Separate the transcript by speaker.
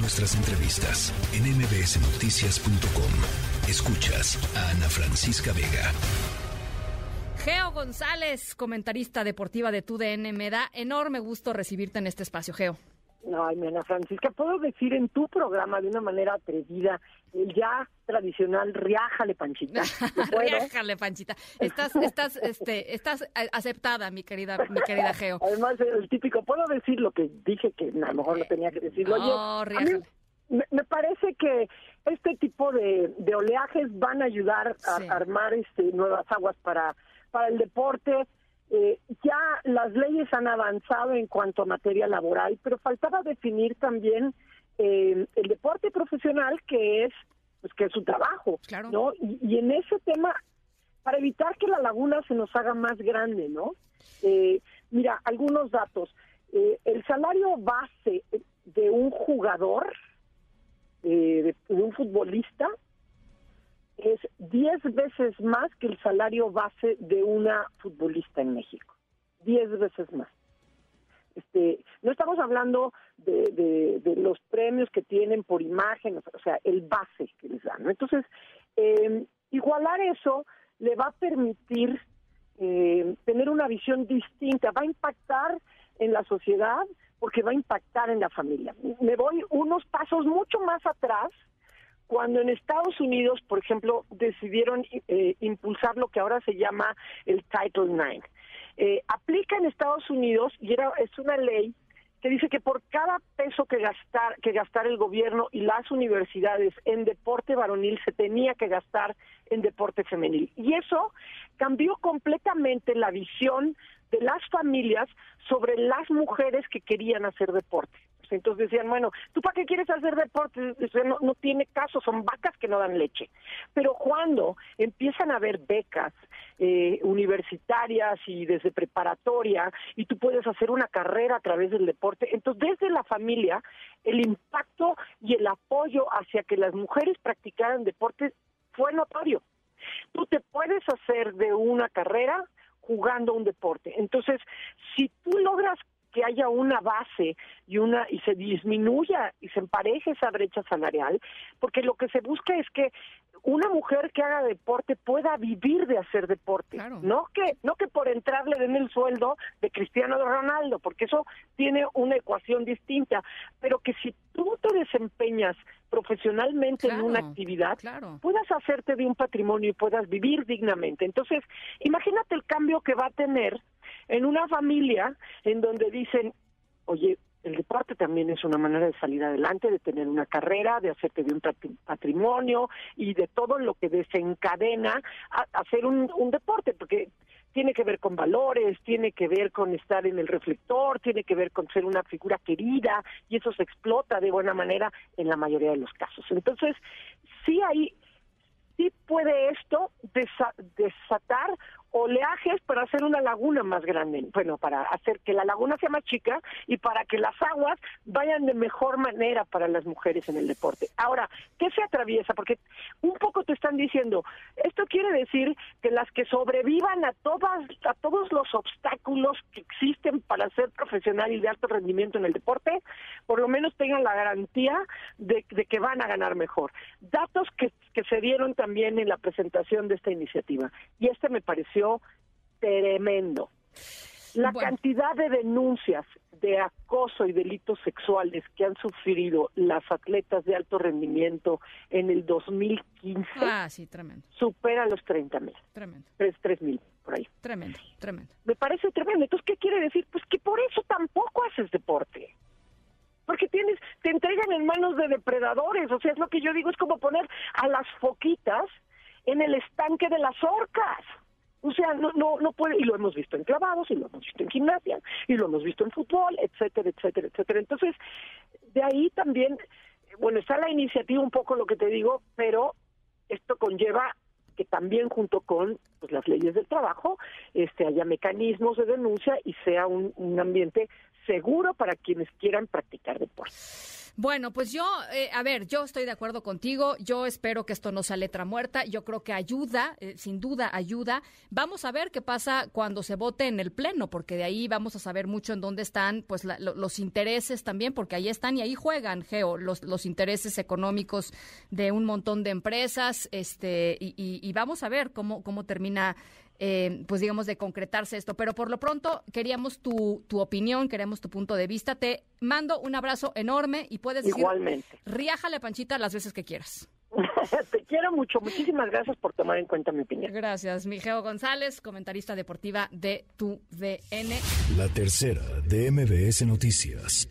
Speaker 1: Nuestras entrevistas en mbsnoticias.com. Escuchas a Ana Francisca Vega.
Speaker 2: Geo González, comentarista deportiva de TUDN, me da enorme gusto recibirte en este espacio, Geo.
Speaker 3: Ay, Ana Francisca, puedo decir en tu programa de una manera atrevida el ya tradicional riájale panchita.
Speaker 2: riájale panchita. Estás, estás, este, estás aceptada, mi querida, mi querida Geo.
Speaker 3: Además, el típico, puedo decir lo que dije que a lo mejor no tenía que decirlo.
Speaker 2: No, riájale.
Speaker 3: Me, parece que este tipo de, oleajes van a ayudar a armar este, nuevas aguas para, para el deporte eh, ya las leyes han avanzado en cuanto a materia laboral, pero faltaba definir también eh, el deporte profesional que es pues que es su trabajo, ¿no? Y, en ese tema, para evitar que la laguna se nos haga más grande, ¿no? Eh, mira, algunos datos. el salario base de un jugador, de un futbolista, es 10 veces más que el salario base de una futbolista en México. 10 veces más. Este, no estamos hablando de, los premios que tienen por imagen, o sea, el base que les dan. Entonces, em, igualar eso le va a permitir eh, tener una visión distinta, va a impactar en la sociedad porque va a impactar en la familia. Me voy unos pasos mucho más atrás cuando en Estados Unidos, por ejemplo, decidieron eh, impulsar lo que ahora se llama el Title IX. Eh, aplica en Estados Unidos y era, es una ley que dice que por cada peso que gastar que gastar el gobierno y las universidades en deporte varonil se tenía que gastar en deporte femenil y eso cambió completamente la visión de las familias sobre las mujeres que querían hacer deporte. Entonces decían, bueno, ¿tú para qué quieres hacer deporte? No, tiene caso, son vacas que no dan leche. Pero cuando empiezan a haber becas eh, universitarias y desde preparatoria, y tú puedes hacer una carrera a través del deporte, entonces desde la familia el impacto y el apoyo hacia que las mujeres practicaran deporte fue notorio. Tú te puedes hacer de una carrera jugando un deporte. Entonces, si tú logras que haya una base y una y se disminuya y se empareje esa brecha salarial, porque lo que se busca es que una mujer que haga deporte pueda vivir de hacer deporte, no que no que por entrar le den el sueldo de Cristiano Ronaldo, porque eso tiene una ecuación distinta, pero que si tú te desempeñas profesionalmente en una actividad, puedas hacerte de un patrimonio y puedas vivir dignamente. Entonces, imagínate el cambio que va a tener en una familia en donde dicen, oye, el deporte también es una manera de salir adelante, de tener una carrera, de hacerte de un patrimonio y de todo lo que desencadena a hacer un, un deporte, porque tiene que ver con valores, tiene que ver con estar en el reflector, tiene que ver con ser una figura querida y eso se explota de buena manera en la mayoría de los casos. Entonces, sí hay sí puede esto desatar oleajes para hacer una laguna más grande, bueno, para hacer que la laguna sea más chica y para que las aguas vayan de mejor manera para las mujeres en el deporte. Ahora, ¿qué se atraviesa? Porque un poco te están diciendo, esto quiere decir que las que sobrevivan a todas a todos los obstáculos que existen para ser profesional y de alto rendimiento en el deporte, por lo menos tengan la garantía de, que van a ganar mejor. Datos que, que se dieron también en la presentación de esta iniciativa. Y este me pareció tremendo. La cantidad de denuncias de acoso y delitos sexuales que han sufrido las atletas de alto rendimiento en el 2015
Speaker 2: ah, sí, tremendo.
Speaker 3: supera los 30 mil.
Speaker 2: Tremendo.
Speaker 3: 3 mil, por ahí.
Speaker 2: Tremendo, tremendo.
Speaker 3: Me parece tremendo. Entonces, ¿qué quiere decir? Pues que por eso tampoco haces deporte. Porque tienes, te entregan en manos de depredadores. O sea, es lo que yo digo, es como poner a las foquitas en el estanque de las orcas. O sea, no, no, no puede, y lo hemos visto en clavados, y lo hemos visto en gimnasia, y lo hemos visto en fútbol, etcétera, etcétera, etcétera. Entonces, de ahí también, bueno, está la iniciativa un poco lo que te digo, pero esto conlleva que también junto con pues, las leyes del trabajo este haya mecanismos de denuncia y sea un, un ambiente seguro para quienes quieran practicar deporte.
Speaker 2: Bueno, pues yo, eh, a ver, yo estoy de acuerdo contigo. Yo espero que esto no sea letra muerta. Yo creo que ayuda, eh, sin duda ayuda. Vamos a ver qué pasa cuando se vote en el Pleno, porque de ahí vamos a saber mucho en dónde están pues los intereses también, porque ahí están y ahí juegan, Geo, los, los intereses económicos de un montón de empresas. este y, y vamos a ver cómo, cómo termina eh, pues digamos, de concretarse esto. Pero por lo pronto queríamos tu, tu opinión, queremos tu punto de vista. Te mando un abrazo enorme y puedes decir,
Speaker 3: Igualmente.
Speaker 2: riájale Panchita las veces que quieras.
Speaker 3: Te quiero mucho. Muchísimas gracias por tomar en cuenta mi opinión.
Speaker 2: Gracias, Miguel González, comentarista deportiva de tu DN.
Speaker 1: La tercera de MBS Noticias.